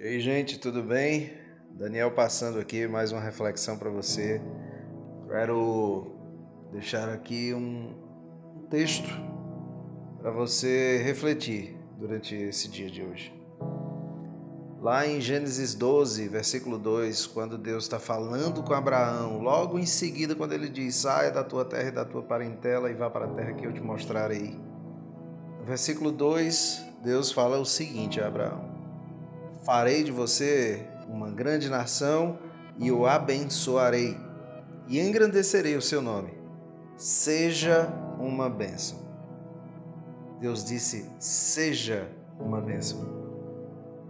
E aí, gente, tudo bem? Daniel passando aqui mais uma reflexão para você. Quero deixar aqui um, texto para você refletir durante esse dia de hoje. Lá em Gênesis 12, versículo 2, quando Deus está falando com Abraão, logo em seguida, quando ele diz: Saia da tua terra e da tua parentela e vá para a terra que eu te mostrarei. No versículo 2, Deus fala o seguinte a Abraão: Farei de você uma grande nação e o abençoarei, e engrandecerei o seu nome. Seja uma bênção. Deus disse: seja uma bênção.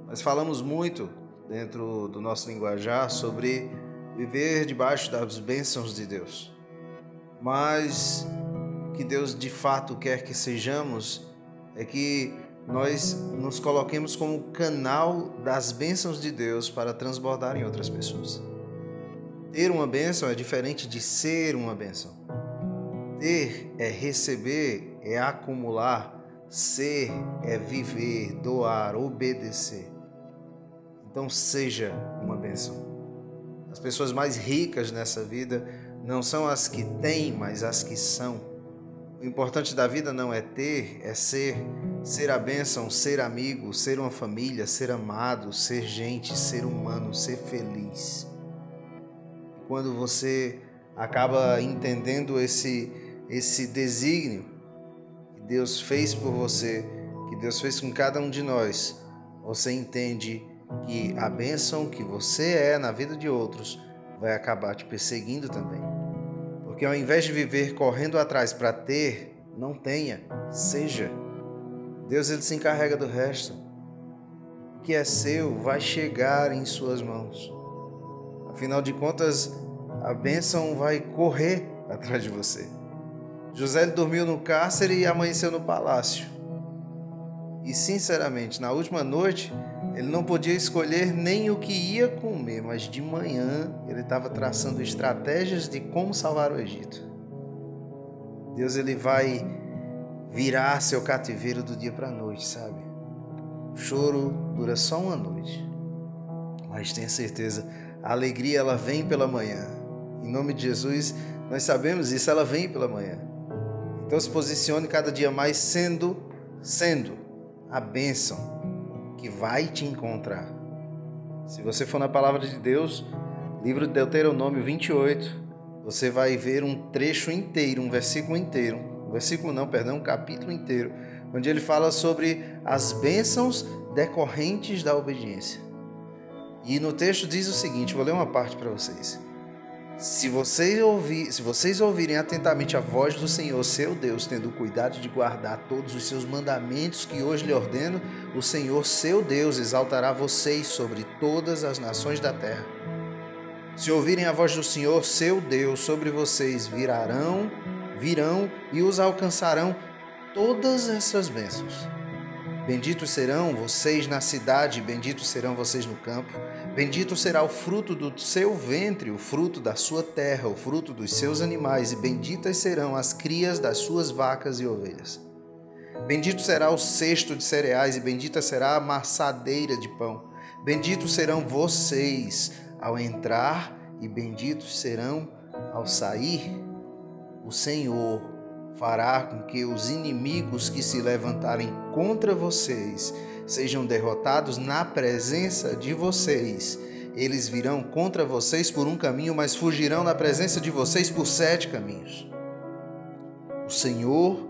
Nós falamos muito dentro do nosso linguajar sobre viver debaixo das bênçãos de Deus. Mas o que Deus de fato quer que sejamos é que nós nos coloquemos como canal das bênçãos de Deus para transbordar em outras pessoas. Ter uma bênção é diferente de ser uma bênção. Ter é receber, é acumular. Ser é viver, doar, obedecer. Então seja uma bênção. As pessoas mais ricas nessa vida não são as que têm, mas as que são. O importante da vida não é ter, é ser. Ser a bênção, ser amigo, ser uma família, ser amado, ser gente, ser humano, ser feliz. Quando você acaba entendendo esse, esse desígnio que Deus fez por você, que Deus fez com cada um de nós, você entende que a bênção que você é na vida de outros vai acabar te perseguindo também. Porque ao invés de viver correndo atrás para ter, não tenha, seja. Deus ele se encarrega do resto. O que é seu vai chegar em suas mãos. Afinal de contas, a bênção vai correr atrás de você. José dormiu no cárcere e amanheceu no palácio. E sinceramente, na última noite, ele não podia escolher nem o que ia comer, mas de manhã ele estava traçando estratégias de como salvar o Egito. Deus ele vai virar seu cativeiro do dia para a noite, sabe? O choro dura só uma noite, mas tenha certeza, a alegria ela vem pela manhã. Em nome de Jesus, nós sabemos isso, ela vem pela manhã. Então se posicione cada dia mais sendo, sendo a bênção que vai te encontrar. Se você for na palavra de Deus, livro de Deuteronômio 28, você vai ver um trecho inteiro, um versículo inteiro, um versículo não, perdão, um capítulo inteiro, onde ele fala sobre as bênçãos decorrentes da obediência. E no texto diz o seguinte, vou ler uma parte para vocês. Se vocês, ouvir, se vocês ouvirem atentamente a voz do Senhor, seu Deus, tendo cuidado de guardar todos os seus mandamentos que hoje lhe ordeno, o Senhor, seu Deus, exaltará vocês sobre todas as nações da terra. Se ouvirem a voz do Senhor, seu Deus, sobre vocês virarão, virão e os alcançarão todas essas bênçãos Benditos serão vocês na cidade, benditos serão vocês no campo. Bendito será o fruto do seu ventre, o fruto da sua terra, o fruto dos seus animais, e benditas serão as crias das suas vacas e ovelhas. Bendito será o cesto de cereais, e bendita será a maçadeira de pão. Benditos serão vocês ao entrar, e benditos serão ao sair. O Senhor fará com que os inimigos que se levantarem contra vocês sejam derrotados na presença de vocês. Eles virão contra vocês por um caminho, mas fugirão na presença de vocês por sete caminhos. O Senhor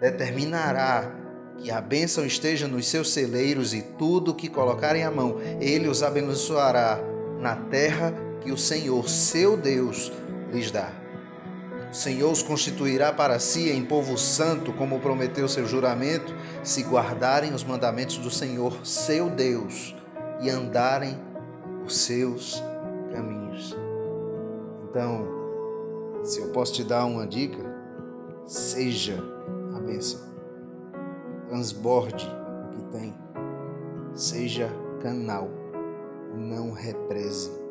determinará que a bênção esteja nos seus celeiros e tudo que colocarem a mão, ele os abençoará na terra que o Senhor, seu Deus, lhes dá. O Senhor os constituirá para si em povo santo, como prometeu seu juramento, se guardarem os mandamentos do Senhor, seu Deus, e andarem os seus caminhos. Então, se eu posso te dar uma dica, seja a bênção. Transborde o que tem. Seja canal. Não represe